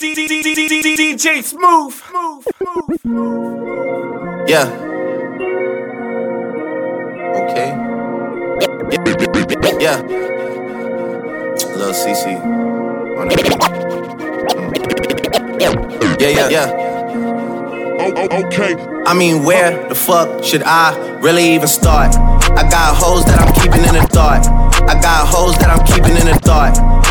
DJ Smooth. Yeah. Okay. Yeah. Lil CC. On the beat. Yeah, yeah, yeah. Oh, okay. I mean, where the fuck should I really even start? I got hoes that I'm keeping in the dark. I got hoes that I'm keeping in the dark.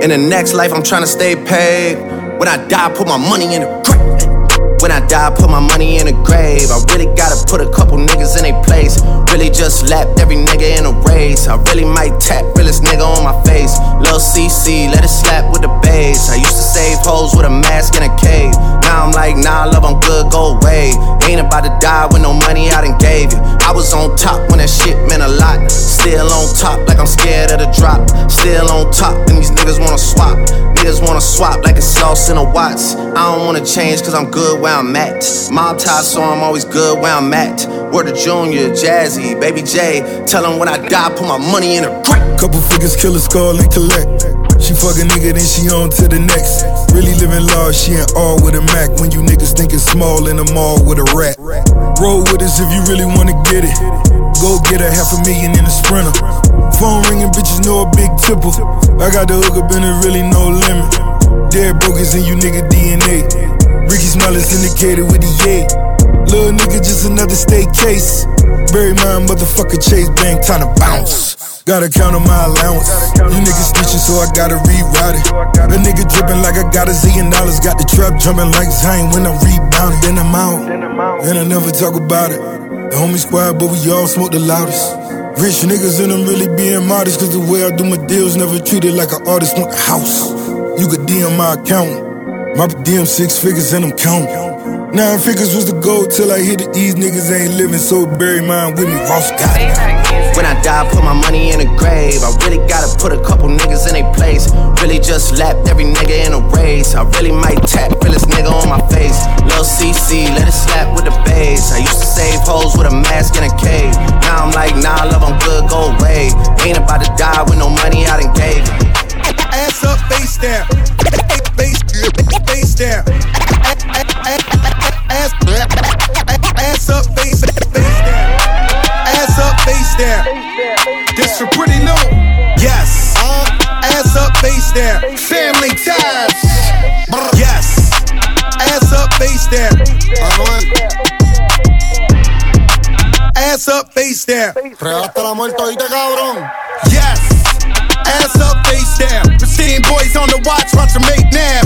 In the next life, I'm trying to stay paid. When I die, put my money in the grave. When I die, put my money in a grave. I really gotta put a couple niggas in a place. Really just lapped every nigga in a race. I really might tap realest nigga on my face. Lil CC, let it slap with the bass. I used to save hoes with a mask in a cave. Now I'm like, nah, love, I'm good, go away. Ain't about to die with no money I done gave you. I was on top when that shit meant a lot. Still on top, like I'm scared of the drop. Still on top, and these niggas wanna swap. Niggas wanna swap like it's sauce in a Watts. I don't wanna change cause I'm good where I'm at. Mob tie, so I'm always good where I'm at. Word to Junior, Jazzy, Baby J. Tell them when I die, put my money in a grave. Couple figures, kill a skull and collect. She fuck a nigga, then she on to the next. Really living large, she ain't all with a Mac. When you niggas thinking small in the mall with a rat. Roll with us if you really wanna get it. Go get a half a million in a sprinter. Phone ringing, bitches know a big tipple. I got the hook up and it really no limit. Dead brokers in you nigga DNA. Ricky Smile is with the yay. Little nigga, just another state case. Bury my motherfucker Chase Bank, time to bounce. Gotta count on my allowance. You niggas snitching, so I gotta reroute it. A nigga dripping like I got a zillion dollars. Got the trap jumping like Zion when I rebound. rebounding. Then I'm out, and I never talk about it. The homie squad, but we all smoke the loudest. Rich niggas and I'm really being modest, cause the way I do my deals never treated like an artist want the house. You could DM my account. My DM six figures and I'm counting. Nine figures was the goal till I hit it. These niggas ain't living, so bury mine with me. Ross got it. When I die, put my money in a grave. I really gotta put a couple niggas in a place. Really just lapped every nigga in a race. I really might tap realest nigga on my face. Lil CC, let it slap with the bass. I used to save hoes with a mask in a cave. Now I'm like, nah, love, I'm good, go away. Ain't about to die with no money I done gave. Ass up, face down. Face, down. Ass, ass up, face, face down. This for pretty new. Yes. Uh, ass up, face down. Family ties. Yes. Ass up, face down. Ass up, face down. Regaste la muerte, oíste, cabrón. Yes. Ass up, face down. Pristine boys on the watch, watch them make now.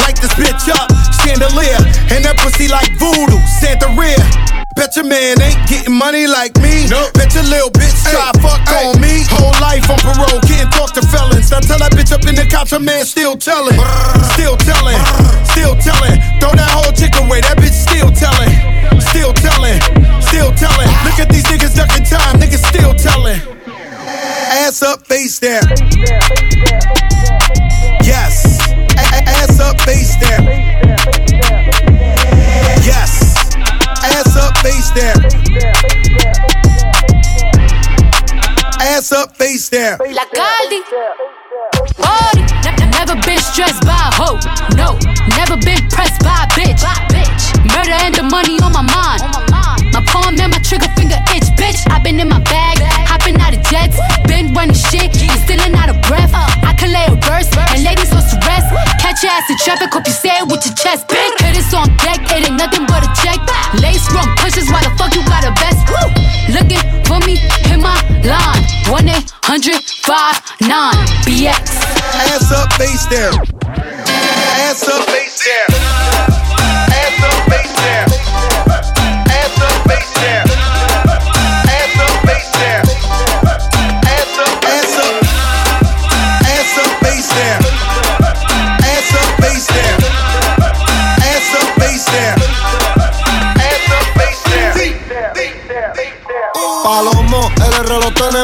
Light this bitch up, chandelier. And that pussy like voodoo, Santa rear. Bet your man ain't getting money like me. Nope. Bet your little bitch try fuck on me. Whole life on parole, can't talk to felons. I tell that bitch up in the couch, a man still telling. Still telling, still telling. Throw that whole chick away, that bitch still telling. Still telling, still telling. Look at these niggas ducking time, niggas still telling. Ass up, face down. Ass up, face down. La Caldi. Ori. Ne- Never been stressed by a hoe. No. Never been pressed by a bitch. Murder and the money on my mind. My palm and my trigger finger itch, bitch. i been in my bag, hopping out of jets. Been running shit and stealing out of breath. I can lay a verse and ladies supposed to rest. Catch your ass in traffic, hope you say it with your chest, bitch. Hitters on deck, it ain't nothing but a check. Lace wrong pushes, why the fuck 1 800 59 BX. Ass up, face down. Ass up,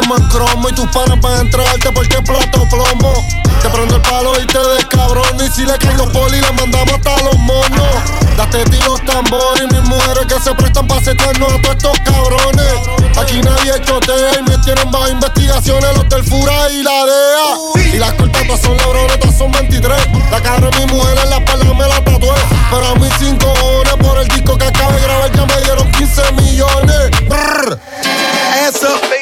cromo y tus panas van a entrarte porque plato plomo. Te prendo el palo y te descabrón y si le caen los poli le mandamos hasta los monos. Date tiros tambores y mis mujeres que se prestan para secarnos a todos estos cabrones. Aquí nadie chotea y me tienen bajo investigaciones los del y la DEA. Y las cortatas son labronetas, son 23. La cara de mi mujer en la espalda me la tatué. Pero a mis cinco horas por el disco que acabo de grabar ya me dieron 15 millones. Brrr. Eso.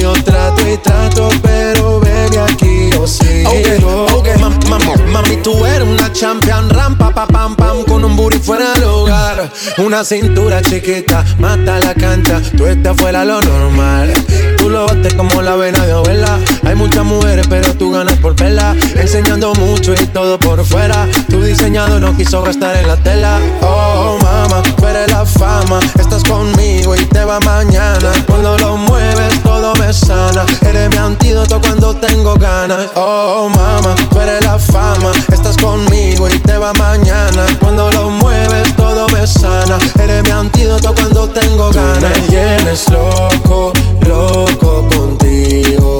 Yo trato y trato, pero baby aquí yo sigo. Ok, ok, mam- mam- mami, tú eres una champion, rampa, pa, pam, pam, con un booty fuera del hogar. Una cintura chiquita, mata la cancha, tú estás fuera lo normal. Tú lo bates como la vena de abuela. Muchas mujeres, pero tú ganas por verla. Enseñando mucho y todo por fuera. Tu diseñado no quiso gastar en la tela. Oh, mama, tú eres la fama. Estás conmigo y te va mañana. Cuando lo mueves, todo me sana. Eres mi antídoto cuando tengo ganas. Oh, mama, tú eres la fama. Estás conmigo y te va mañana. Cuando lo mueves, todo me sana. Eres mi antídoto cuando tengo ganas. Me tienes loco, loco contigo.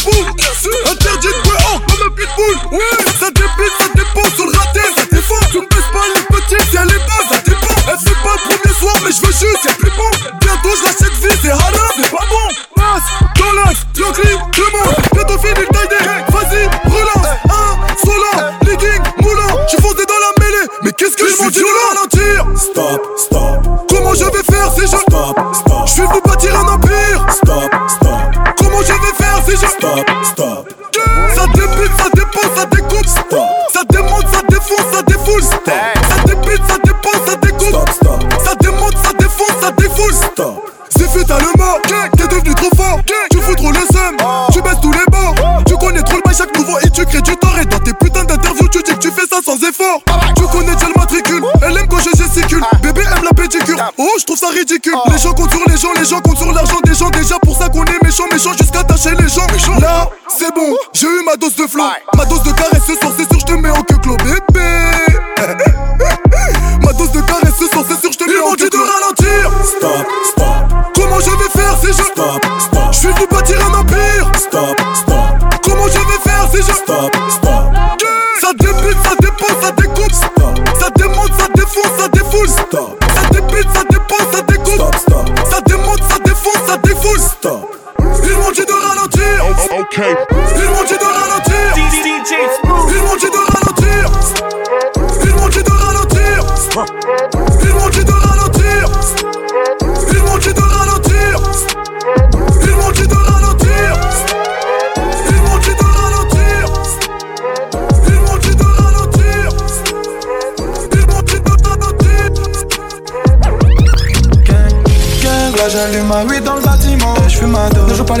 fou. Interdit de jouer hors comme un pitbull. Ouais, ça débute, ça dépend sur le raté. Ça défend. Tu ne baisses pas les petits, elle est basse, ça dépend. Elle fait pas le premier soir, mais je veux juste, stop, stop. Ça débute, ça dépose, ça découpe. Stop. Ça démonte, ça défonce, ça défoule. Stop. Ça débute, ça dépose, ça découpe. Stop, stop. Ça démonte, ça défonce, ça défoule. Stop. C'est fait, t'as le mort. T'es devenu trop fort. Tu fous trop le seum. Tu baisses tous les bords. Tu connais trop le bail chaque nouveau et tu crées du tort. Et dans tes putains d'interviews, tu dis que tu fais ça sans effort. Ça ridicule. Les gens comptent sur les gens, les gens comptent sur l'argent des gens. Déjà pour ça qu'on est méchant, méchant jusqu'à tâcher les gens. Là, c'est bon. J'ai eu ma dose de flow. Ma dose de caresse ce soir, c'est sûr, je te mets en queue clos, bébé. Ma dose de caresse ce soir, c'est sûr, je te mets en queue de ralentir. Stop, stop. Comment je vais faire si je stop, stop. Je vais vous bâtir un empire. Stop. Dit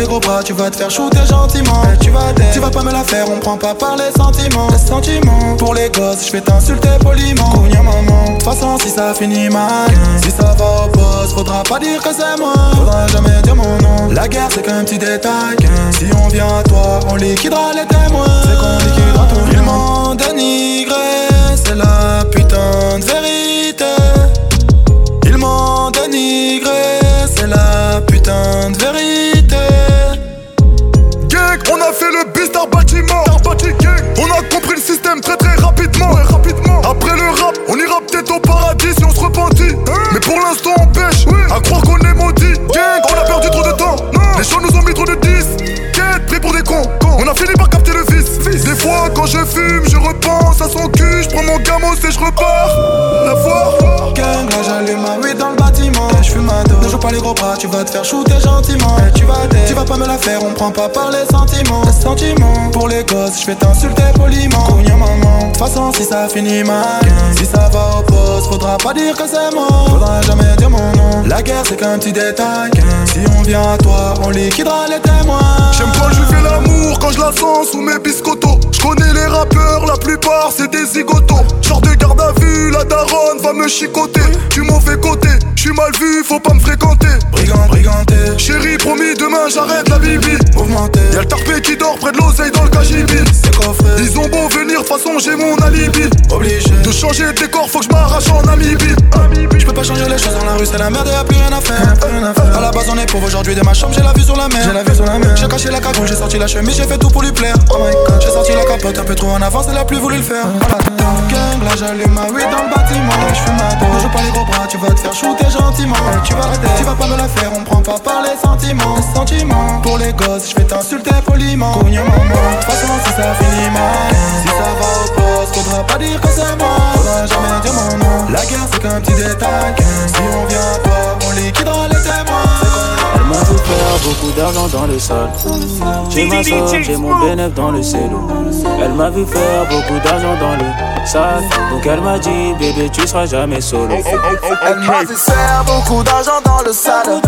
gros bras Tu vas te faire shooter gentiment. Tu vas tu vas pas me la faire On prend pas par les sentiments. Les sentiments. Pour les gosses je vais t'insulter poliment. Cogna maman De toute façon si ça finit mal Si ça va au poste Faudra pas dire que c'est moi. Faudra jamais dire mon nom. La guerre c'est qu'un petit détail. Si on vient à toi On liquidera les témoins. C'est qu'on liquidera tout Ils m'ont dénigré C'est la putain de vérité. Ils m'ont dénigré C'est la putain je fume, je repense à son cul Je prends mon gamos et je repars. La foire Gang, là j'allume ma weed dans le bâtiment. Je fume ma dos, ne joue pas les gros bras Tu vas te faire shooter gentiment. Tu vas tu vas pas me la faire On prend pas par les sentiments. Les sentiments. Pour les gosses, je vais t'insulter poliment. Cogna maman. De toute façon si ça finit mal Si ça va au poste, faudra pas dire que c'est moi. Faudra jamais dire mon nom. La guerre c'est qu'un petit détail. Si on vient à toi, on liquidera les témoins. J'aime pas je fais l'amour quand je la sens sous mes biscottos. Je connais les rappeurs, la plupart c'est des zigotos Genre de garde à vue, la daronne va me chicoter. Tu mauvais côté, je suis mal vu, faut pas me fréquenter. Brigand, briganté. Chérie, promis, demain j'arrête la bibi Mouvementé Y'a le tarpé qui dort près de l'oseille dans le cagibi C'est coffré Ils ont beau venir, de façon j'ai mon alibi. Obligé. De changer de décor, faut que je m'arrache en Namibie Je peux pas changer les choses dans la rue, c'est la merde et y'a plus rien à faire. À la base on est pauvre aujourd'hui de ma chambre, j'ai la vue sur la mer. J'ai la vue sur la mer. J'ai caché la cagoule, j'ai sorti la chemise, j'ai fait tout pour lui plaire. Oh my god. J'ai sorti la capote un peu trop en avance, elle a plus voulu le faire. Gang, là j'allume ma weed dans le bâtiment. Je fume ma dos, je pas les gros bras, tu vas te faire shooter Tu vas tu vas pas me la faire, on prend pas par les sentiments. Sentiments. Pour les gosses, je vais t'insulter poliment. Cogna maman. Façon si ça finit mal Si ça va au poste, faudra pas dire que c'est moi. Faudra jamais dire mon nom. La guerre c'est qu'un petit détail. Si on vient toi, on liquidera les témoins Elle m'a fait faire beaucoup d'argent dans le sol. J'ai ma somme, j'ai mon bénéf dans le cello Elle m'a vu faire beaucoup d'argent dans le sac Donc elle m'a dit bébé tu seras jamais solo. Elle m'a vu faire beaucoup d'argent dans le sale.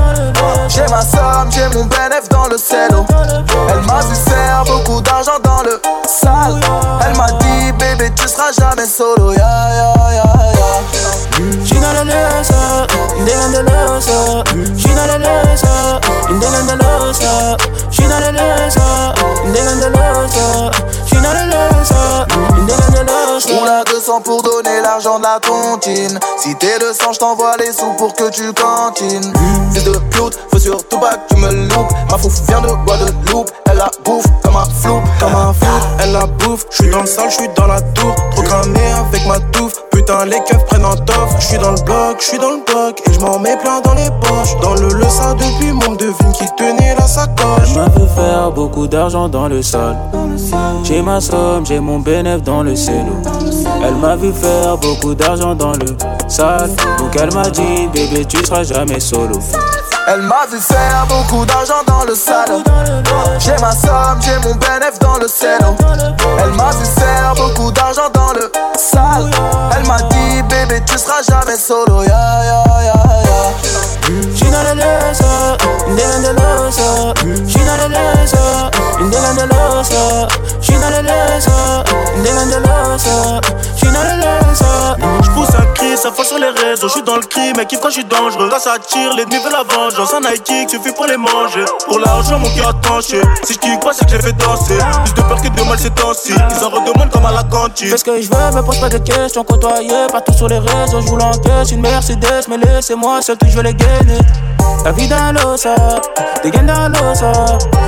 J'ai ma somme, j'ai mon bénéf dans le cello Elle m'a vu faire beaucoup d'argent dans le sale. Elle m'a dit bébé tu seras jamais solo. Ya ya ya ya She not a loser, they on the loser. She not a loser, they on the loser. She not a loser, on the. She not on. On a 200 pour donner l'argent de la tontine. Si t'es le sang, je t'envoie les sous pour que tu cantines. Fils de pute, faut surtout pas que tu me loupes. Ma fouf vient de Guadeloupe Elle la bouffe comme un flou, comme un flou Elle la bouffe, je suis dans le sale, je suis dans la tour. Trop cramé avec ma touffe. Putain les keufs prennent un tof. Je suis dans le bloc, je suis dans le bloc. Et je m'en mets plein dans les poches. Dans le le ça depuis mon devine qui tenait la sacoche. Elle m'a fait faire beaucoup d'argent dans le sol. J'ai ma somme, j'ai mon bénéf dans le cello Elle m'a vu faire beaucoup d'argent dans le sale Donc elle m'a dit bébé tu seras jamais solo. Elle m'a vu faire beaucoup d'argent dans le sale J'ai ma somme, j'ai mon bénéf dans le cello Elle m'a vu faire beaucoup d'argent dans le sale Elle m'a dit bébé tu seras jamais solo. Ya ya ya She not a loser, on the loser. She not a loser, they on the loser. She not a loser, they on the loser. She not a loser. J'pousse un cri, ça fois sur les réseaux. J'suis dans le crime, mais kiffe quand j'suis dangereux. Quand ça tire, l'ennemi veut la vengeance. Un Nike suffit pour les manger. Pour l'argent, mon cœur tranché. Si j'kick pas, c'est que j'ai fait danser. Plus de peur que de mal ces temps-ci. Ils en redemandent comme à la cantine. Fais ce que je veux, me pose pas de questions. Côtoyé partout sur les réseaux, je vous l'encaisse. Une Mercedes, mais laissez-moi seul, tout je veux les La vie dans l'osa, des gains dans l'osa.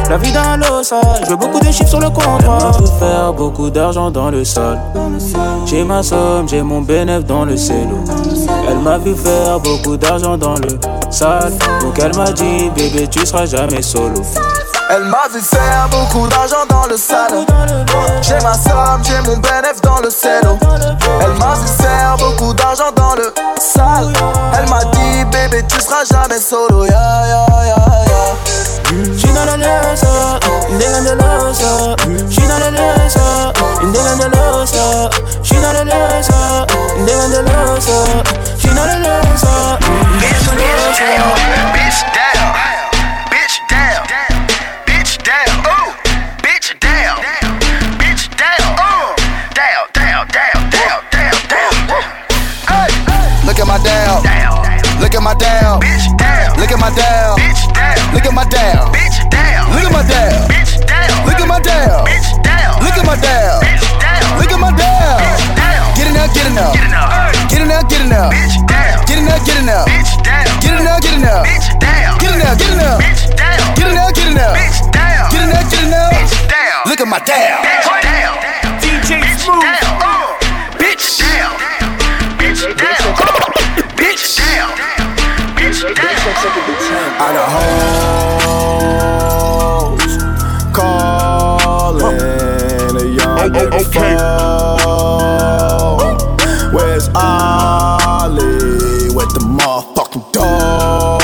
La vie dans l'osa, je veux beaucoup de chiffres sur le compte. M'a fait faire beaucoup d'argent dans le sol. J'ai ma somme, j'ai mon bénéf dans le cello. Elle m'a vu faire beaucoup d'argent dans le sale. Donc elle m'a dit, bébé, tu seras jamais solo. Elle m'a vu faire beaucoup d'argent dans le sale J'ai ma somme, j'ai mon bénéf dans le cello Elle m'a vu faire beaucoup d'argent dans le sale Elle m'a dit bébé tu seras jamais solo Ya ya ya ya She not a loser, they on the loser. She not a loser, they on the loser. She not a loser, they on the loser. She not a loser, they on the loser. Bitch, down. Look at my down. Look at my down. Look at my down. Look at my down. Look at my down. Look at my down. Look at my down. Get it now, get it now. Get in now, get it now. Get in now, get it now. Get in now, get it now. Get in now, get it now. Get in now, get it now. Get in now, get it now. Look at my down. DJ Smooth. Bitch down. Bitch down. I got hoes calling a young nigga phone. Where's Ollie with the motherfucking dog?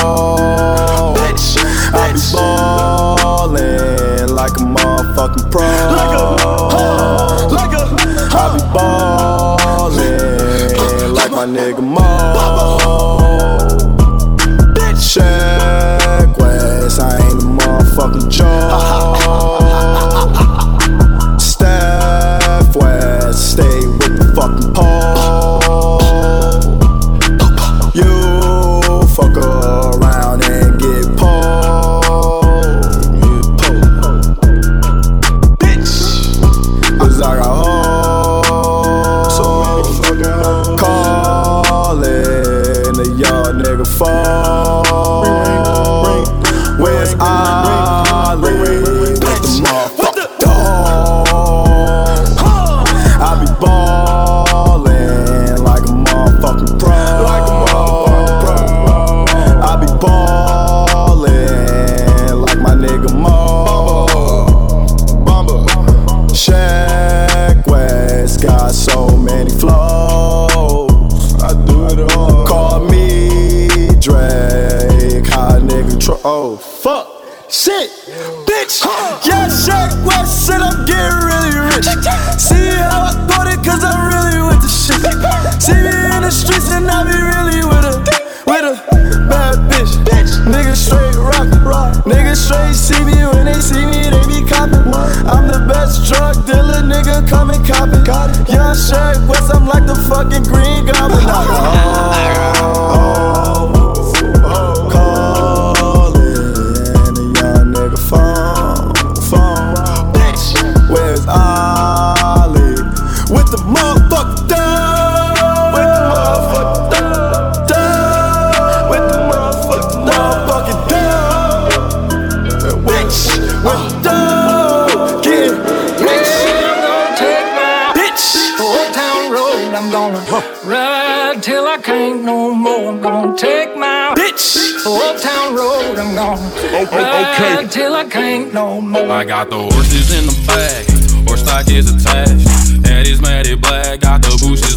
I be ballin' like a motherfucking pro. I be ballin' like my nigga Mo. Fucking I got the horses in the back, horse stock is attached. Head is matted black, got the bushes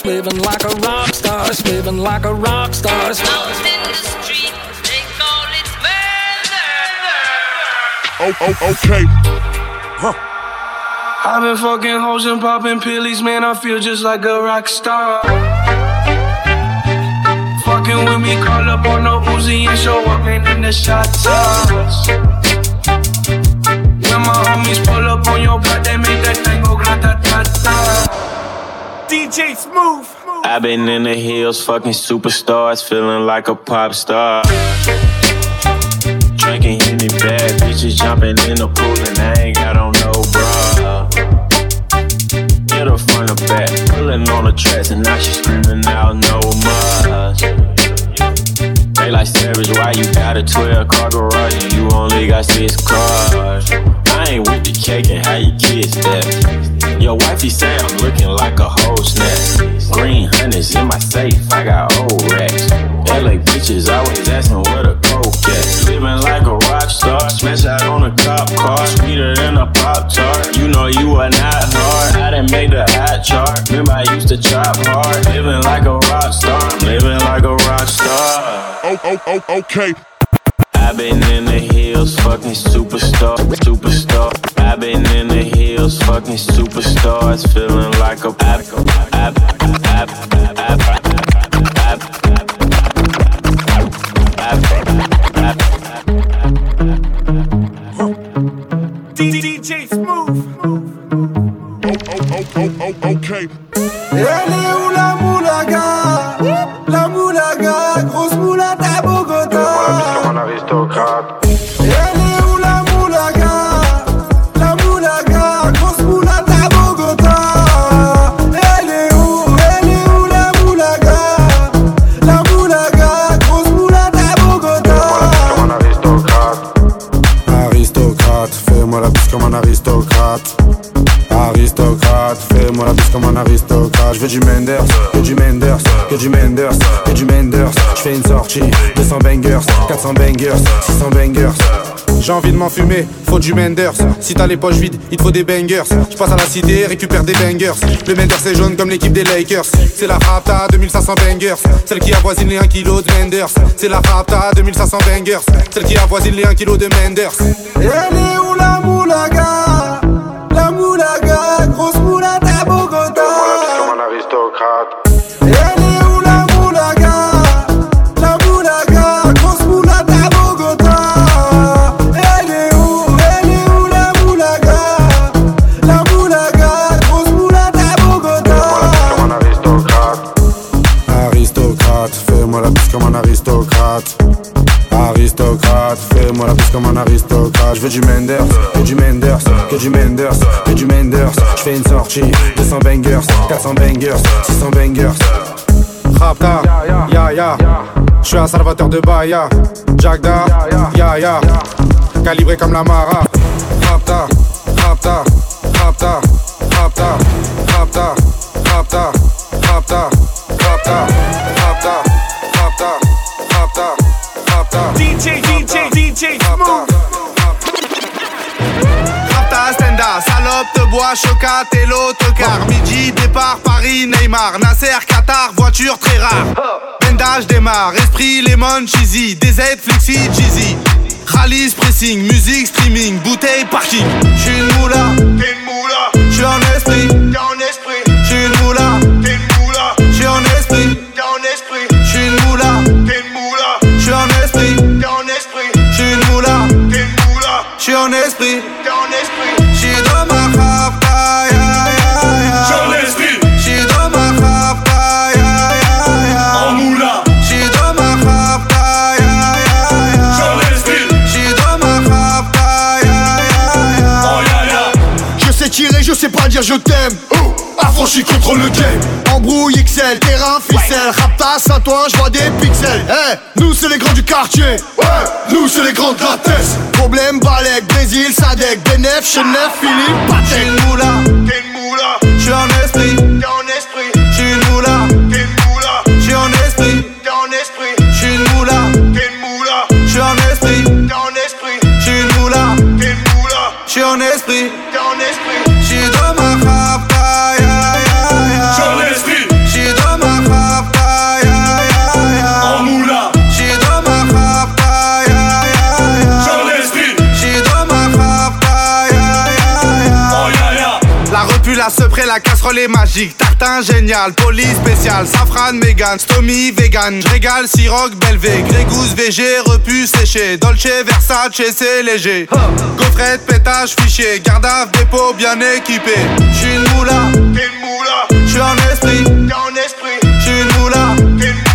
rock living like a rock star, living like a rock star. Out in the streets, they call it weather. Oh, oh, okay. I've been fucking hoes and popping pillies, man. I feel just like a rock star. Fucking with me, call up on no Uzi and show up, man, in the shot toss. When my homies pull up on your block, they make that thing go grata ta ta. DJ Smooth. I've been in the hills, fucking superstars, feeling like a pop star. Drinking Henny bad bitches jumping in the pool and I ain't got on no bra. Hit her front or back, pulling on the tracks and now she screaming out no more. They like savage. Why you got a 12 car garage and you only got six cars? I ain't with the cake and how you kids that. Your wifey say I'm looking like a whole snack. Green honey's in my safe, I got old racks. LA bitches always asking where the coke at. Living like a rock star, smash out on a cop car, sweeter than a pop tart. You know you are not hard. I didn't make the hot chart. Remember I used to chop hard. Living like a rock star, I'm living like a rock star. Oh, oh, oh, okay. I've been in the hills, fucking superstar, superstar. I've been in the models, fucking superstars, feeling like a app. DJ Smooth. Okay. Yeah. Du Menders, que du Menders, que du Menders, que du Menders. Je fais une sortie, 200 bangers, 400 bangers, 600 bangers. J'ai envie de m'enfumer, faut du Menders. Si t'as les poches vides, il te faut des bangers. Je passe à la cité, récupère des bangers. Le Menders est jaune comme l'équipe des Lakers. C'est la Rapta 2500 bangers. Celle qui avoisine les 1 kg de Menders. C'est la Rapta 2500 bangers. Celle qui avoisine les 1 kg de Menders. Elle est où la moulaga? Comme un aristocrate. Je veux du Menders, que du Menders, que du Menders, que du Menders. Je fais une sortie, 200 bangers, 400 bangers, 600 bangers. Rapta, ya ya. Je suis un salvateur de Bahia. Jagda, ya ya. Calibré comme la Mara. Rapta, rapta, rapta, rapta, rapta, rapta, rapta, rapta, rapta, Salope, te bois, chocat et l'autocar. Midi, départ, Paris, Neymar. Nasser, Qatar, voiture très rare. Bendage démarre, esprit, lemon, cheesy. DZ, flexi, cheesy. Rallye, pressing, musique, streaming, bouteille, parking. J'suis une moula, t'es une moula. J'suis en esprit, t'es en esprit. J'suis une dire je t'aime. Oh, affranchi contre le game. Embrouille XL, terrain, ficelle. Raptas à toi, je vois des pixels. Eh, nous c'est les grands du quartier. Ouais, nous c'est les grands de la tête. Problème, Balek, Brésil, Sadek, Benef, Chenef, Philippe, Patek. une moula, t'es une moula. Repu, la casserole est magique. Tartin génial, police spécial, safran, mégan, stomy, vegan. J'régale, siroc, belvé, grégousse, VG, repu, séché. Dolce, Versace, c'est léger. Gaufrette, pétage, fichier, garde à dépôt bien équipé. J'suis une moula, t'es une moula. J'suis en esprit, t'es en esprit. J'suis une moula, t'es une moula.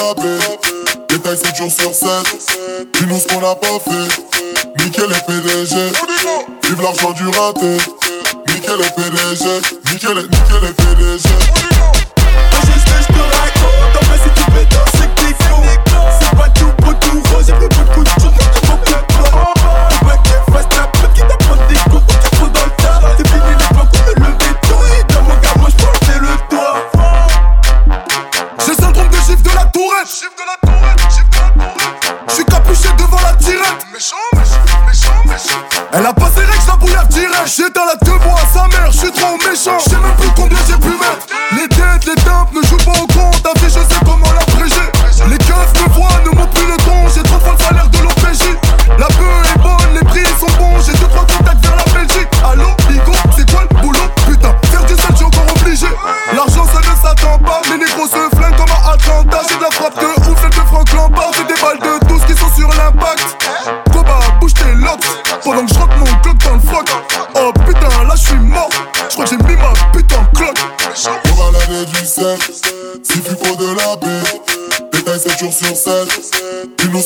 La paix. Détail 7 jours sur 7. Dis-nous ce qu'on a pas fait. Nickel les PDG. Vive l'argent du raté. Nickel les PDG. Nickel les, nickel les PDG. Que je te raconte, en vrai si tu fais danser que t'es C'est pas tout beau, tout rose, y'a plus beaucoup de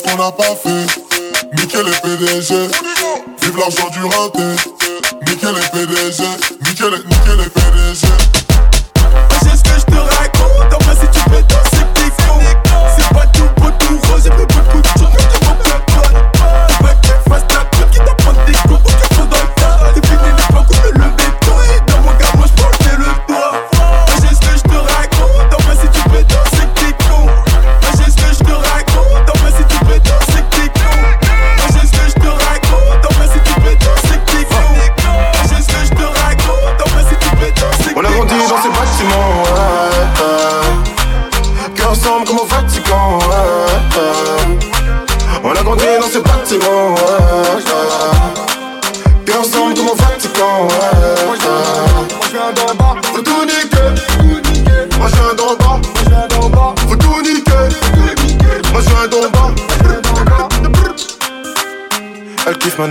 qu'on a pas fait. Nickel les PDG. Vive l'argent du raté. Nickel les PDG.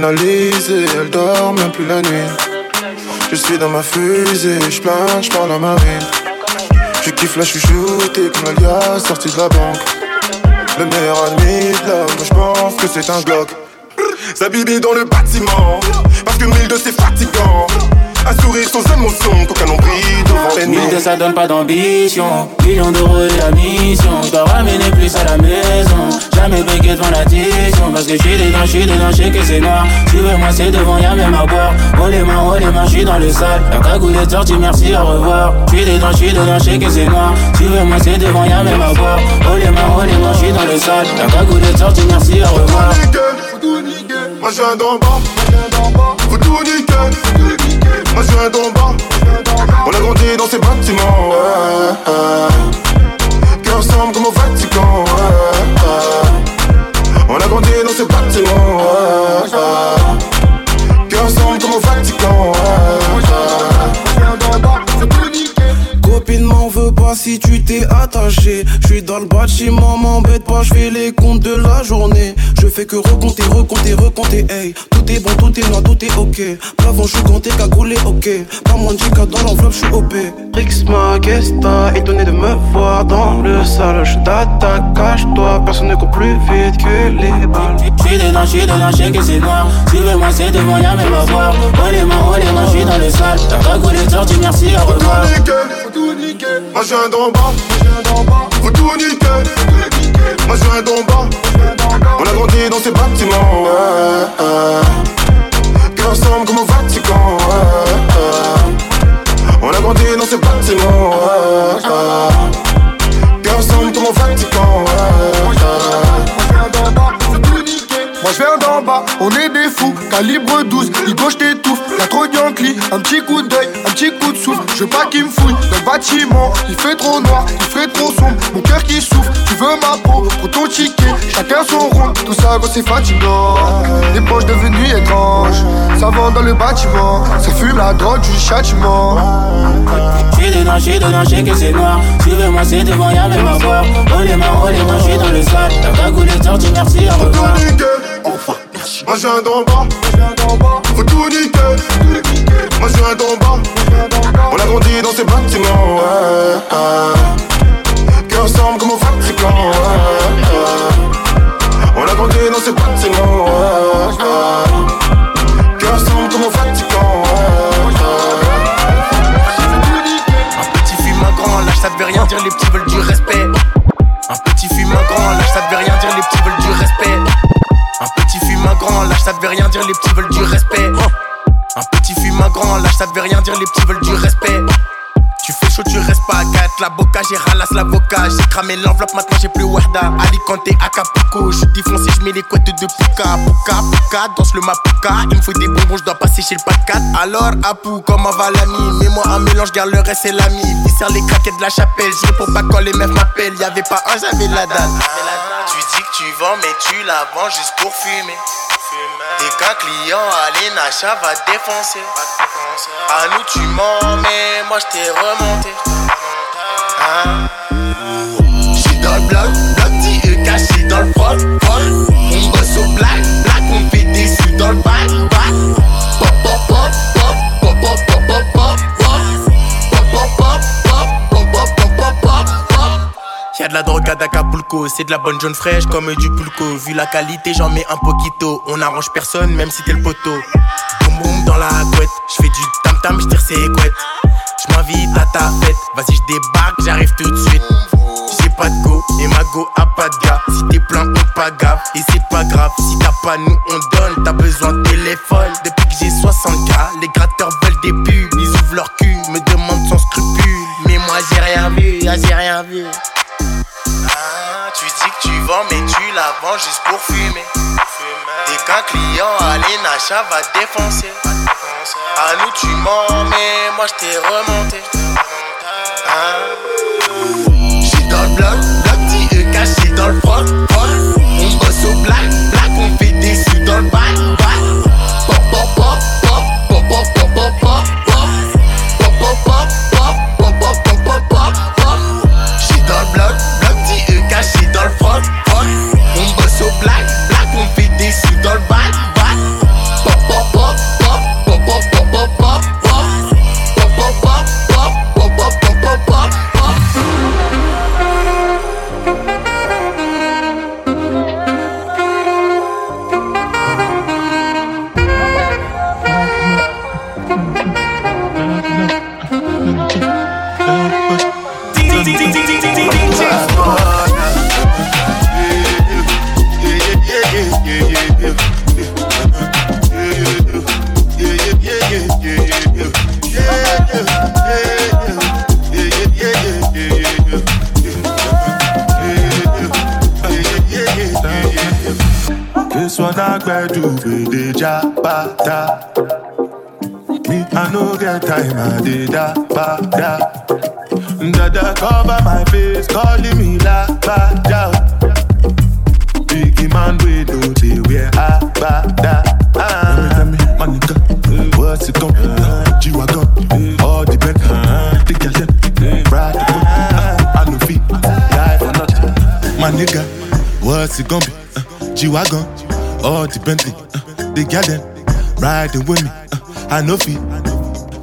Kiffe m'analyser, elle dort même plus la nuit. Je suis dans ma fusée, je je parle à marine. Je kiffe la chouchoutée comme Alia sorti de la banque. Le meilleur ami de l'homme, je pense que c'est un Glock. Sa bibi dans le bâtiment, parce que 1002 c'est fatigant. Un sourire sans émotion, qu'aucun nombril devant l'ennemi. Mille ça donne pas d'ambition. Millions d'euros et la mission. Je dois ramener plus à la maison. Jamais bégué devant l'addition. Parce que j'suis dedans, j'suis dedans, j'sais que c'est noir. Suivez-moi, c'est devant, y'a même à boire. Oh les mains, oh les mains, j'suis dans le sale. La cagoule est sortie, merci, au revoir. J'suis dedans, j'suis dedans, j'sais que c'est noir. Suivez-moi, c'est devant, y'a même à boire. Oh les mains, oh les mains, j'suis dans le sale. La cagoule est sortie, merci, au revoir. Moi je viens d'en bas, faut tout niquer un sur un tomba. On a grandi dans ces bâtiments, ouais. Cœur sans si tu t'es attaché. Je suis dans le bâtiment, m'embête pas, je fais les comptes de la journée. Je fais que recompter, recompter, recompter, hey. Tout est bon, tout est noir, tout est ok. Plavon, je suis ganté, cagoulé, ok. Pas moins de dans l'enveloppe, je suis OP. Rix Magesta, étonné de me voir dans le salon. Je t'attaque, cache-toi, personne ne court plus vite que les balles. J'suis dedans, j'suis dedans, j'ai que c'est noir. Si Suivez-moi, c'est devant, y'a même à voir. Oh les mains, oh les mains, j'suis dans le sale. T'as cagoulé, t'as dit merci, au revoir. Tout niqué, tout niqué viens d'en bas, faut tout niquer. Moi je viens d'en bas, on a grandi dans ces bâtiments. Ouais, ouais. Cœur ensemble comme au Vatican. Ouais. On a grandi dans ces bâtiments. Cœur ensemble comme au Vatican. Je viens d'en bas, on est des fous, calibre 12, il gauche t'étouffe, y'a trop de Yankee, un petit coup d'œil, un petit coup de souffle, je veux pas qu'il me fouille, dans le bâtiment, il fait trop noir, il fait trop sombre, mon cœur qui souffre, tu veux ma peau, pour ton ticket, chacun son rond, tout ça gros c'est fatigant, les poches devenues étranges, ça vend dans le bâtiment, ça fume la drogue du châtiment. J'suis dedans, j'suis dedans, j'sais que c'est noir. Suivez-moi, c'est devant, y'a même à voir. Oh les mains, oh les mains, j'suis dans le sale. Cagoule est sortie, merci, au revoir. Moi je viens d'en bas, faut tout niquer. Moi je viens d'en bas, on a grandi dans ces bâtiments. Ouais, ouais. Cœur ensemble comme au Vatican. Ouais, ouais. On a grandi dans ces bâtiments. Ouais, ouais. Cœur ensemble comme au Vatican. Ouais, Un petit fume, un grand lâche, ça devait rien dire, les petits veulent du respect. Ça devait rien dire, les petits veulent du respect. Un petit fume, un grand lâche, ça devait rien dire, les petits veulent du respect. Tu fais chaud, tu restes pas à 4 La boca, j'ai ralasse l'avocat. J'ai cramé l'enveloppe, maintenant j'ai plus Wahda Alicante, Acapulco Je suis défoncé, je mets les couettes de Puka Puka, Puka, danse le Mapuka. Il me faut des bonbons, je dois passer chez le 4 Alors, Apou, comment va l'ami Mets-moi un mélange, garde le reste, c'est l'ami. Viscère les craquettes de la chapelle. Je réponds pas quand les meufs m'appellent. Y'avait pas un, j'avais la dalle. Tu dis que tu vends, mais tu la vends juste pour fumer Dès qu'un client à l'Enacha va défoncer. À nous tu mens mais moi je t'ai remonté. Hein? J'suis dans le bloc, de la drogue à Acapulco, c'est de la bonne jaune fraîche comme du pulco. Vu la qualité, j'en mets un poquito. On arrange personne, même si t'es le poteau. Boum boum dans la couette, j'fais du tam tam, j'tire ses couettes. J'm'invite à ta fête, vas-y j'débarque, j'arrive tout de suite. J'ai pas de go et ma go a pas de gars. Si t'es plein, on pas gaffe et c'est pas grave. Si t'as pas, nous on donne. T'as besoin de téléphone. Depuis que j'ai 60k, les gratteurs veulent des pubs. Ils ouvrent leur cul, me demandent sans scrupule. Mais moi j'ai rien vu, ah, j'ai rien vu. Mais tu la vends juste pour fumer. Dès qu'un client à l'Enacha va défoncer. À nous tu mens, mais moi je t'ai remonté. Ah. J'suis dans le bloc, riding with me, uh, I know feet.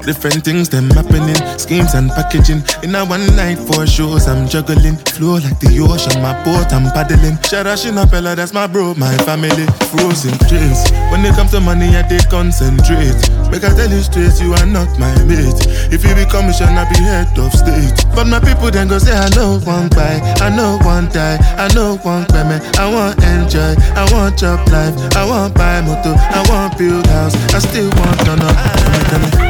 Different things them happening, schemes and packaging. In a one night for shows, I'm juggling. Flow like the ocean, my boat, I'm paddling. Sharashina Bella, that's my bro, my family. Frozen dreams. When it comes to money, I they concentrate. Make I tell you straight, you are not my mate. If you become a shall be head of state. But my people then go say, I know one buy, I know one die, I know one payment. I want enjoy, I want job life, I want buy motor, I want build house, I still want to know.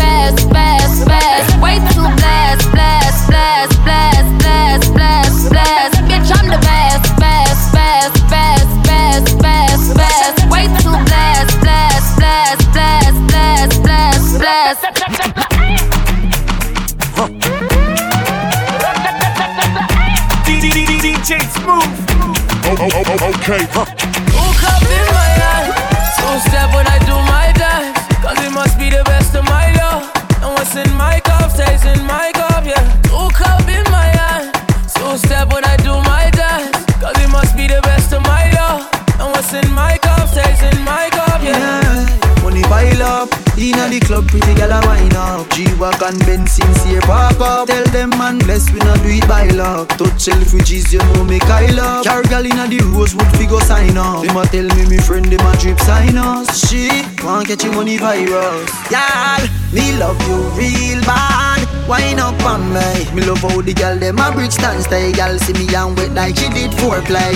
best, best, best. Way too blessed, blessed, blessed, blessed, blessed, blessed, blessed. Bitch, I'm the best, best, best, best, best, best, best. Way too blessed, blessed, blessed, blessed, blessed, blessed, blessed. DJ Smooth. Oh, oh, oh, oh, okay. Woke inna the club, pretty gal a wine up. G-Wagon, Benz, sincere park up. Tell them man bless, we not do it by luck. Touch refugees, you know me Kyle up. Carry gal inna the Rosewood, go sign up. Them a tell me me friend, them a drip sign us. She want catch you money virus. Y'all, me love you real bad. Wine up on me. Me love how the gal them a bridge stand stay. Gal see me and wet like she did foreplay.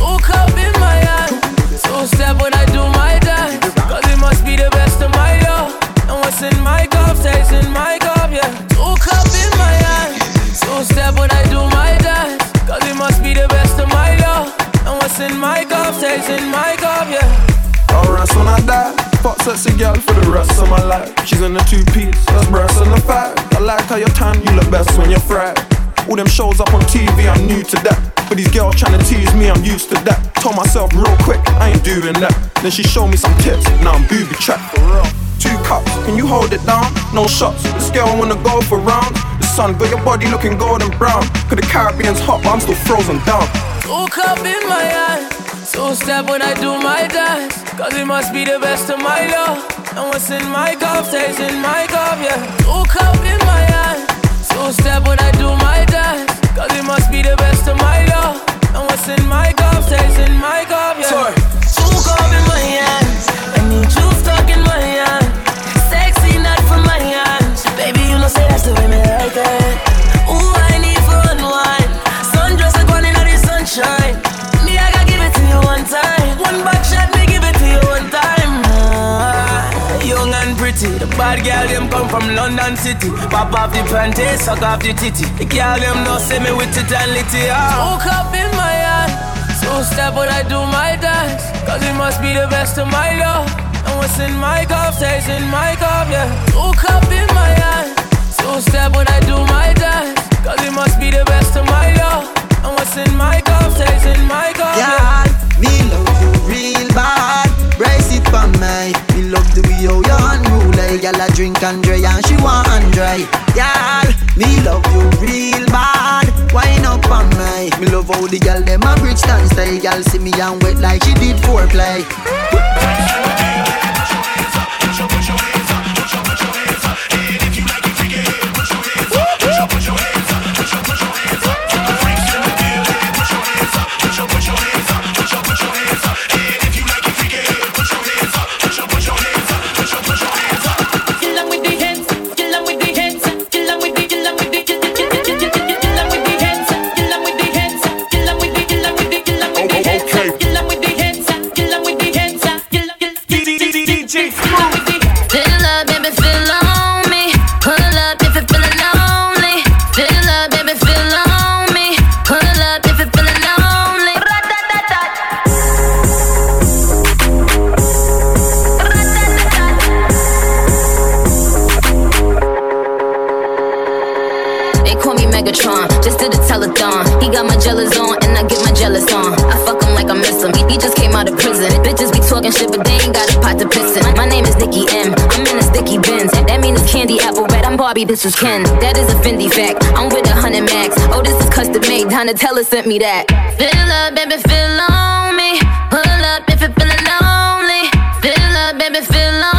Woke up in my eye. Two step when I do my dance. Cause it must be the best of my love. And what's in my cup stays in my cup, yeah. Two up in my eye. Two step when I do my dance. Cause it must be the best of my love. And what's in my cup stays in my cup, yeah. Alright, when I die, fuck sexy girl for the rest of my life. She's in a two piece, that's breasts and a fat. I like how you're tan, you look best when you're fried. All them shows up on TV, I'm new to that. But these girls trying to tease me, I'm used to that. Told myself real quick, I ain't doing that. Then she showed me some tips, now I'm booby trapped. Two cups, can you hold it down? No shots, this girl wanna go for rounds. The sun got your body looking golden brown. Cause the Caribbean's hot, but I'm still frozen down. Two up in my eye. Two step when I do my dance. Cause it must be the best of my love. And what's in my cup stays in my cup, yeah. Two up in my eye. Two step when I do my dance. Cause it must be the best of my love. And what's in my cup stays in my cup, yeah. Sorry. Two cup in my hands. I need you stuck in my hand. Sexy, from my hands. Baby, you know, say that's the way me like it. Bad girl them come from London City. Pop off the panties, suck off the titty. The girl them know say me with it and litty. Ah. Woke up in my hand, Two step when I do my dance, cause it must be the best of my love. And what's in my cup stays in my cup, yeah. Two cup in my hand. Two step when I do my dance, cause it must be the best of my love. And what's in my cup stays in my cup, yeah. Yeah, me love you real bad. Brace it for me. Me love the way how you unruly. Girl, I drink and Andre and she want Andre. Yeah, me love you real bad. Wine up on me. Me love how the girl them a bridge dance style. Girl see me and wet like she did foreplay. DJ This is Ken. That is a Fendi fact. I'm with a hundred max. Oh, this is custom made. Donatella sent me that. Fill up, baby, fill on me. Pull up if you're feeling lonely. Fill up, baby, fill on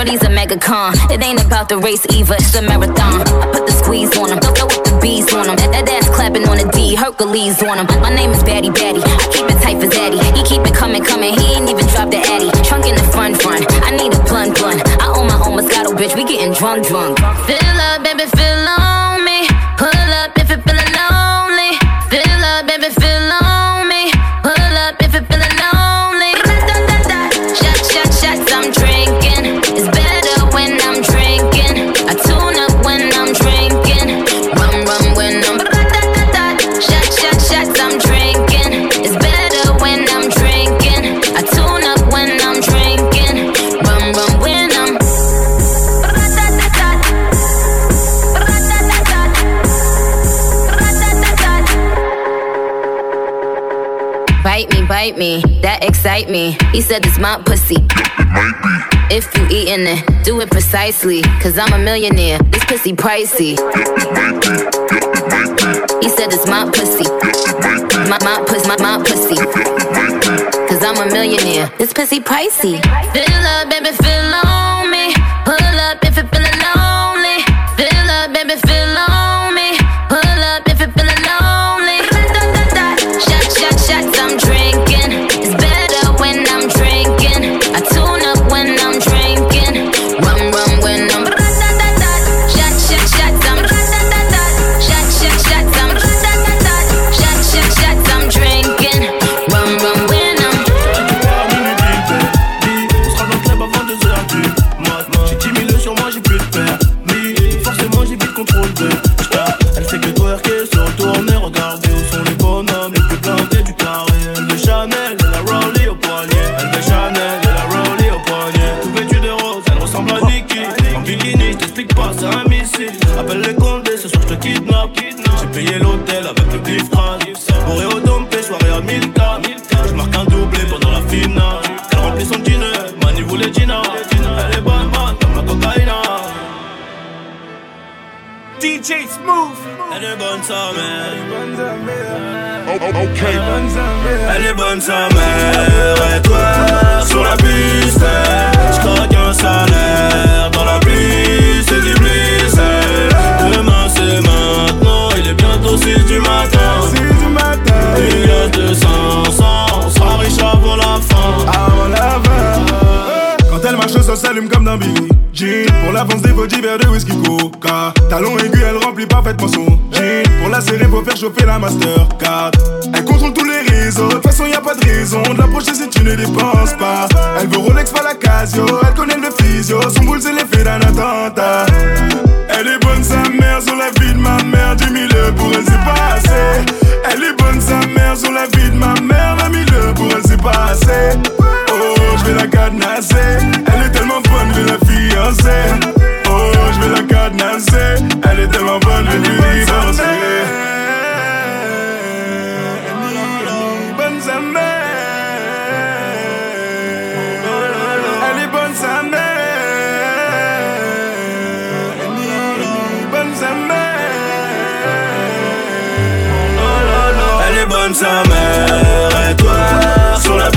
Shorty's a megacon. It ain't about the race either, it's a marathon. I put the squeeze on him, throw with the bees on him. That, that ass clapping on a D, Hercules on him. My name is Batty Batty. I keep it tight for Zaddy. He keep it coming, coming. He ain't even dropped the Addy. Trunk in the front, front. I need a blunt, blunt. I own my own Moscato, bitch. We getting drunk, drunk. Fill me, that excite me. He said it's my pussy. If you eatin' it, do it precisely. Cause I'm a millionaire, this pussy pricey. He said it's my pussy. My, my, pussy, my, my pussy. Cause I'm a millionaire, this pussy pricey. Fill up, baby, fill on me. Bikini, je t'explique pas, c'est un missile. Appelle les condés, ce soir je te kidnappe. J'ai payé l'hôtel avec le crâne. Bourré au dompé, soirée à 1000 k. Je marque un doublé pendant la finale. Elle remplit son dîner, Mani voulait Gina. Elle est bonne, man, comme la cocaïna. DJ Smooth. Elle est bonne sa mère. Elle est bonne sa mère. Et toi, Jean Pour l'avance des body verres de whisky coca. Talon aigu, elle remplit parfaitement son jean Pour la serrer, faut faire chauffer la Mastercard. Elle contrôle tous les réseaux, de toute façon y a pas de raison De l'approcher si tu ne dépenses pas. Elle veut Rolex, pas la Casio, elle connaît le physio. Son boule c'est l'effet d'un attentat. Elle est bonne sa mère sur la vie de ma mère. Du milieu pour elle c'est pas assez Elle est bonne sa mère sur la vie de ma mère. La milieu pour elle c'est pas assez Oh je vais la cadenasser Oh je vais la cadenasser Elle est tellement bonne, je vais lui. Elle est bonne sa mère et toi sur la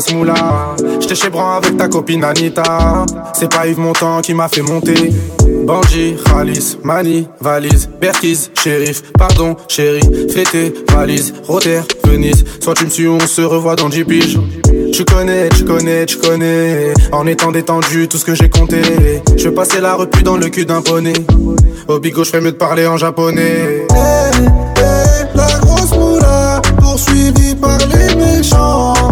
grosse moula. J'étais chez Bran avec ta copine Anita. C'est pas Yves Montand qui m'a fait monter. Bandit, Khalis, Mani, valise, Berkis, shérif, pardon, chérie, fêté, valise, Rotter, Venise. Soit tu me suis, on se revoit dans 10 piges. Tu connais, tu connais, tu connais. En étant détendu, tout ce que j'ai compté. Je vais passer la repu dans le cul d'un poney. Au bigot, je ferais mieux de parler en japonais. Eh, eh, la grosse moula, poursuivie par les méchants.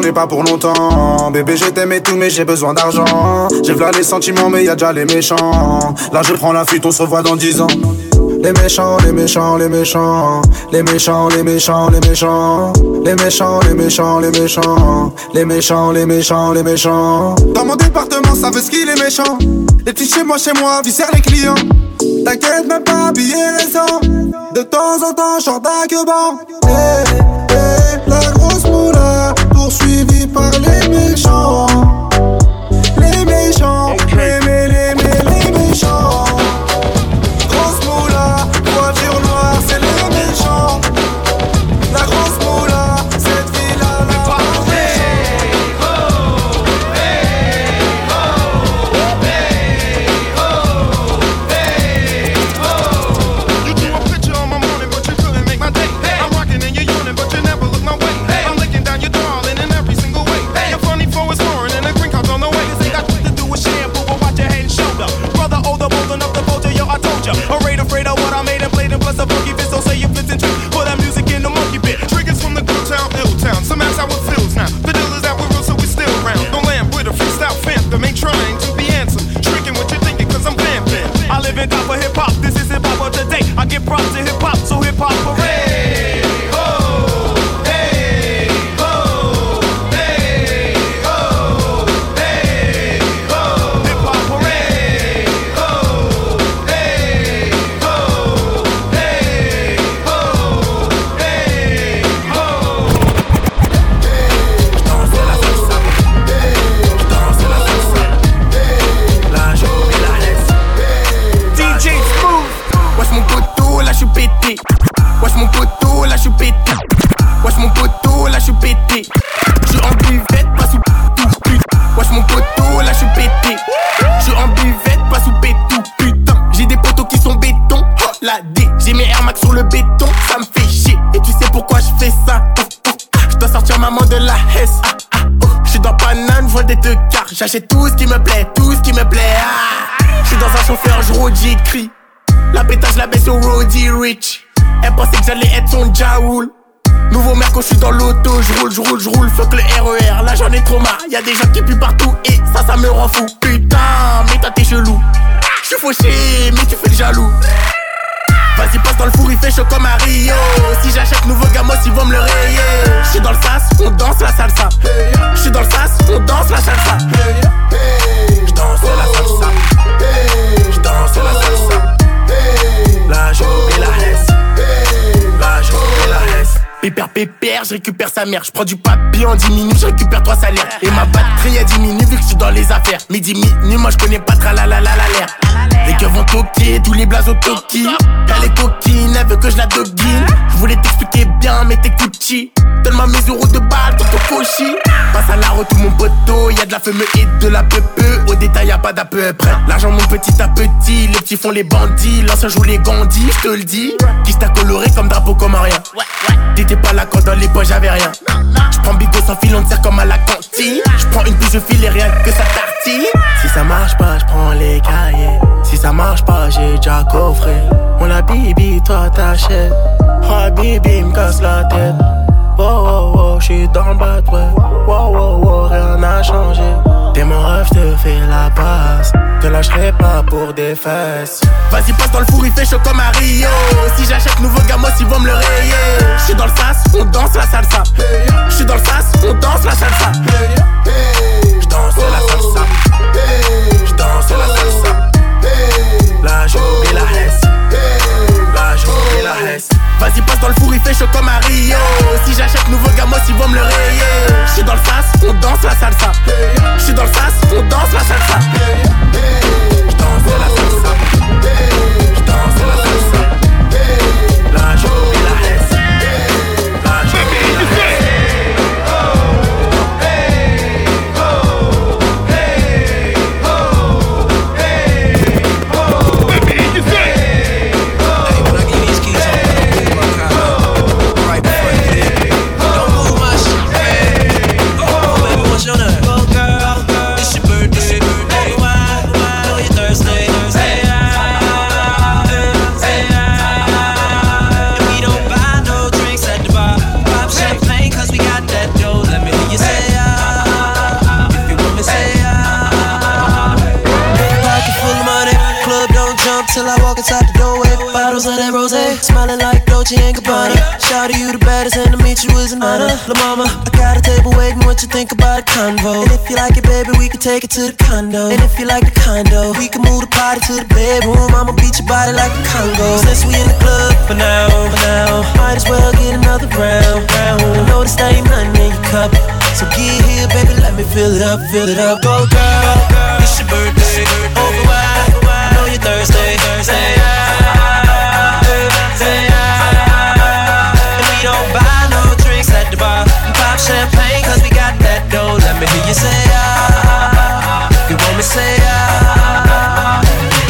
J'en ai pas pour longtemps. Bébé, je t'aime et tout, mais j'ai besoin d'argent. J'ai v'là les sentiments, mais y a déjà les méchants. Là, je prends la fuite, on se revoit dans 10 ans. Les méchants, les méchants, les méchants. Les méchants, les méchants, les méchants. Les méchants, les méchants, les méchants. Les méchants, les méchants, les méchants. Dans mon département, ça veut ce qu'il est méchant. Les petits chez moi, chez moi, viscèrent les clients. T'inquiète même pas, billet récent. De temps en temps, short bon. Eh, eh, la grosse moula, poursuivie par les méchants. J'ai mes Air Max sur le béton. Ça me fait chier. Et tu sais pourquoi je fais ça? Je dois sortir maman de la Hesse. Je suis dans banane, je vois des deux quarts. J'achète tout ce qui me plaît, tout ce qui me plaît. Ah. Je suis dans un chauffeur, je roule, j'écris. La pétage la baisse au Roddy Rich. Elle pensait que j'allais être son Jaoul. Nouveau merco, je suis dans l'auto, je roule, je roule, je roule, fuck le RER, là j'en ai trop marre, y a des gens qui puent partout et ça, ça me rend fou. Putain, mais toi t'es chelou. Je suis fauché, mais tu fais le jaloux. Vas-y, passe dans le four, il fait chaud comme. Si j'achète nouveau gamos, ils vont me le rayer. Je suis dans le sas, on danse la salsa. Je suis dans le sas, on danse la salsa. Je danse la salsa. Je danse la salsa. La journée la hesse. La journée la hesse. Pépère, pépère, je récupère sa mère. Je prends du papier en 10 minutes, je récupère trois salaires. Et ma batterie a diminué vu que je suis dans les affaires. Midi, minuit, moi je connais pas tra la. Les gars vont toquer, tous les blazes au toki. Elle est coquine, elle veut que je la doguine. Je voulais t'expliquer bien, mais t'es Gucci. Donne-moi mes euros de balle, ton cochi. Passe à la route, tout mon poteau. Y'a de la fumée et de la peu Au détail, y'a pas d'à peu près. L'argent monte petit à petit. Les petits font les bandits. L'ancien joue les gandis, je te le dis. Qui t'a coloré comme drapeau, comme un rien. T'étais pas là quand dans les poches j'avais rien. J'prends bigot sans fil, on sert comme à la cantine. J'prends une pige, je file et rien que ça tartine. Si ça marche pas, j'prends les cahiers. Si ça marche pas, j'ai déjà coffré. Mon la bibi, toi t'achètes. Oh bibi, me casse la tête. Wow, wow, wow, j'suis dans le bat, ouais. Wow, wow, wow, rien n'a changé. T'es mon rêve, te fais la passe. Te lâcherai pas pour des fesses. Vas-y, passe dans le four, il fait chaud comme à Rio. Si j'achète nouveau gamos, ils vont me le rayer. J'suis dans le sas, on danse la salsa. Fill it up. Go girl, it's your birthday, over wide. Know you're thirsty, say say we don't buy no drinks at the bar. Pop champagne cause we got that dough. Let me hear you say ah. You want me say ah.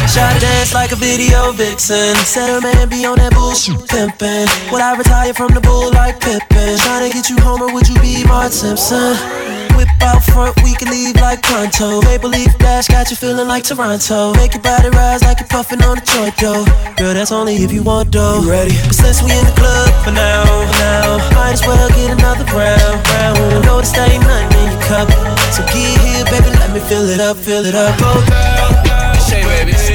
Shot dance like a video vixen. Said man be on that bullshit pimpin'. Would I retire from the bull like Pippin? Tryna get you home or would you be Mark Simpson? Out front, we can leave like pronto. Maple leaf dash got you feeling like Toronto. Make your body rise like you're puffing on a joint, though. Girl, that's only if you want dough. You ready? But since we in the club for now, now, might as well get another round, round. I know this ain't nothing in your cup, so get here, baby, let me fill it up, fill it up. Go girl, Shay, baby.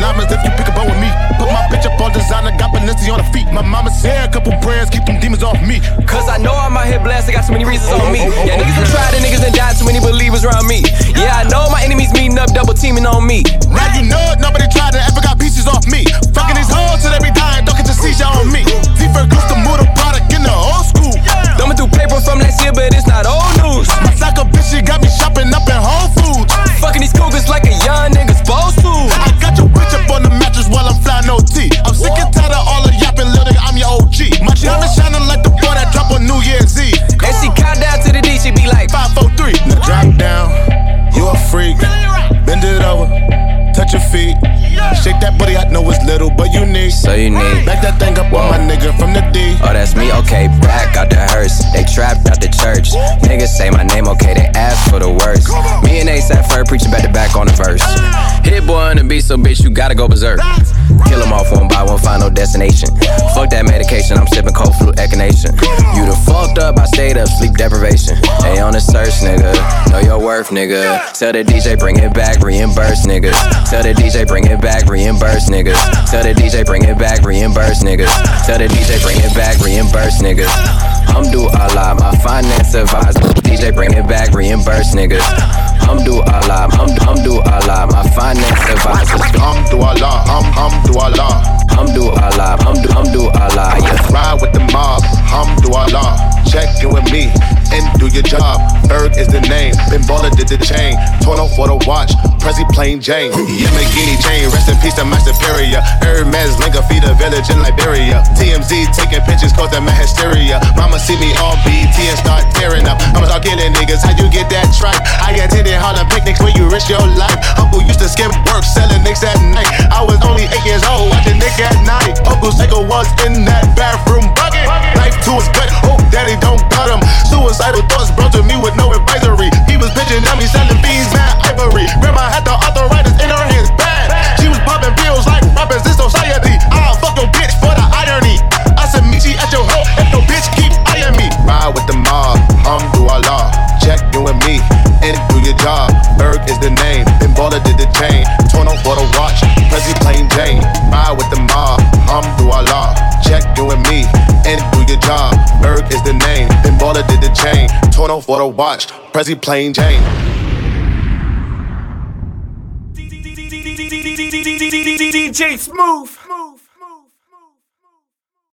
With if you pick a bow with me. Put my bitch up on designer, got Balenci on the feet. My mama said a couple prayers, keep them demons off me. Cause I know I'm out here blessed, I got so many reasons on me. Oh, oh, oh, yeah, niggas have tried and niggas done died, too many believers around me. Yeah, I know my enemies meeting up, double teaming on me. Now you know it, nobody tried to ever got pieces off me. Fucking these hoes till they be dying, don't get the seizure on me. Deeper goose to move the product in the old school. Thumbing through paper from last year, but it's not old news. My psycho bitch, she got me shopping up in Whole Foods. Fucking these cougars like a young nigga's supposed to. I got your bitch on the mattress while I'm flying OT. I'm sick and tired of all the yapping, little nigga, I'm your OG. My diamond shining like the boy that drop on New Year's Eve. And she count down to the D, she be like, 543. Now drop down, you a freak. Bend it over, touch your feet. that booty, I know it's little, but you unique. So unique. Back that thing up on my nigga from the D. Oh, that's me, okay, back out the hearse. They trapped out the church. Niggas say my name, okay, they ask for the worst. Me and Ace at Ferg preaching back to back on the verse. Hit boy on the beat, so bitch, you gotta go berserk. Kill them off one by one, final destination. Fuck that medication, I'm sipping cold flu echinacea. You the fucked up, I stayed up, sleep deprivation. They on the search, nigga. Know your worth, nigga. Tell the DJ, bring it back, reimburse, niggas. Tell the DJ, bring it back, reimburse, niggas. Tell the DJ, bring it back, reimburse, niggas. Tell the DJ, bring it back, reimburse, niggas. Hamdu Allah, my finance advisor. DJ, bring it back, reimburse, niggas. Hamdu Allah, hum, Hamdu Allah, my finance advisor. Hamdu Allah, hum, Hamdu Allah. Hamdu Allah, Hamdu, Hamdu Allah, yeah. Ride with the mob, Hamdu Allah. Check in with me and do your job. Berg is the name, Ben Baller did the chain. Torn off for the watch, Prezi plain Jane. Yamagini chain, rest in peace to my superior. Hermes Linka feed a village in Liberia. TMZ taking pictures cause that my hysteria. Mama see me on BT and start tearing up. I'ma start killing niggas, how you get that tripe? I attended Harlem picnics when you risk your life. Uncle used to skip work, selling nicks at night. I was only eight years old, watching Nick at night. Uncle Psycho was in that bathroom bucket. Knife to his gut, oh daddy don't cut him. Suicidal thoughts brought to me with no advisory. He was bitching at me selling beans, mad ivory. Grandma had the arthritis in her hands, bad. She was popping pills like rappers in society. I'll fuck your bitch for the irony. I said meet you at your hoe if no bitch keep eyeing me. Ride with the mob, Hamdu Allah. Check you and me and do your job. Berg is the name, Ben Baller did the chain. Torn off for the watch, Prezi plain Jane. Ride with the mob, Hamdu Allah. Check you and me and do your job. Berg is the name, Ben Baller did the chain. Torn off for the watch, Prezi plain Jane. DJ Smooth.